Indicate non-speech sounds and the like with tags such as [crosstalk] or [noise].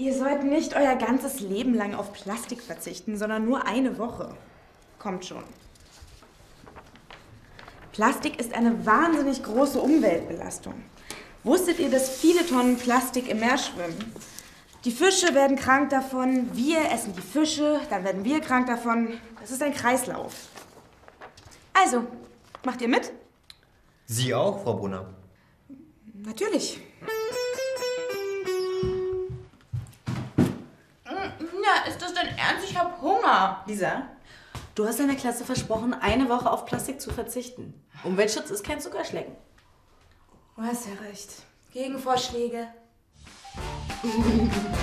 Ihr sollt nicht euer ganzes Leben lang auf Plastik verzichten, sondern nur eine Woche. Kommt schon. Plastik ist eine wahnsinnig große Umweltbelastung. Wusstet ihr, dass viele Tonnen Plastik im Meer schwimmen? Die Fische werden krank davon, wir essen die Fische, dann werden wir krank davon. Das ist ein Kreislauf. Also, macht ihr mit? Sie auch, Frau Brunner? Natürlich. Ist das denn ernst? Ich hab Hunger. Lisa, du hast deiner Klasse versprochen, eine Woche auf Plastik zu verzichten. Umweltschutz ist kein Zuckerschlecken. Du hast ja recht. Gegenvorschläge? [laughs]